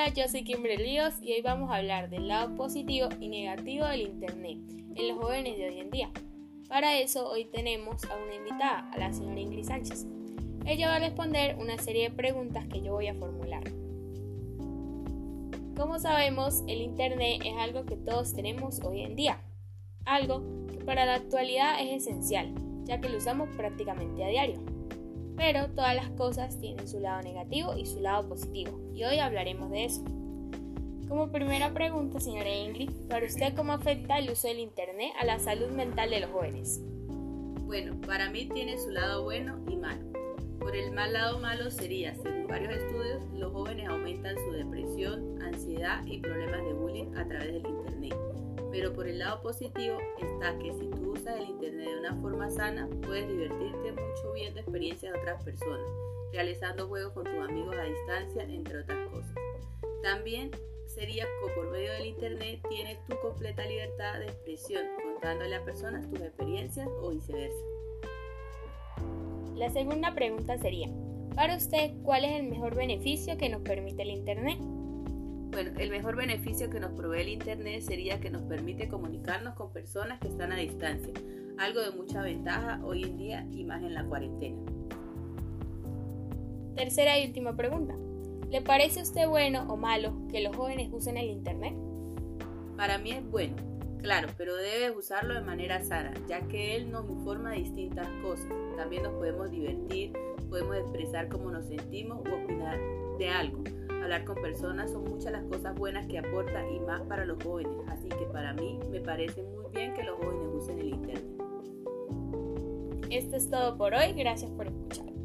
Hola, yo soy Kimberly Líos y hoy vamos a hablar del lado positivo y negativo del Internet en los jóvenes de hoy en día. Para eso hoy tenemos a una invitada, a la señora Ingrid Sánchez. Ella va a responder una serie de preguntas que yo voy a formular. Como sabemos, el Internet es algo que todos tenemos hoy en día, algo que para la actualidad es esencial, ya que lo usamos prácticamente a diario. Pero todas las cosas tienen su lado negativo y su lado positivo, y hoy hablaremos de eso. Como primera pregunta, señora Ingrid, para usted cómo afecta el uso del Internet a la salud mental de los jóvenes. Bueno, para mí tiene su lado bueno y malo. Por el mal lado malo sería, según varios estudios, los jóvenes aumentan su depresión, ansiedad y problemas de bullying a través del Internet. Pero por el lado positivo está que si tú usas el Internet de una forma sana, puedes divertirte mucho viendo experiencias de otras personas, realizando juegos con tus amigos a distancia, entre otras cosas. También sería que por medio del Internet tienes tu completa libertad de expresión, contándole a personas tus experiencias o viceversa. La segunda pregunta sería, para usted, ¿cuál es el mejor beneficio que nos permite el Internet? Bueno, el mejor beneficio que nos provee el Internet sería que nos permite comunicarnos con personas que están a distancia, algo de mucha ventaja hoy en día y más en la cuarentena. Tercera y última pregunta. ¿Le parece a usted bueno o malo que los jóvenes usen el Internet? Para mí es bueno, claro, pero debes usarlo de manera sana, ya que él nos informa de distintas cosas. También nos podemos divertir, podemos expresar cómo nos sentimos o opinar de algo hablar con personas son muchas las cosas buenas que aporta y más para los jóvenes, así que para mí me parece muy bien que los jóvenes usen el Internet. Esto es todo por hoy, gracias por escuchar.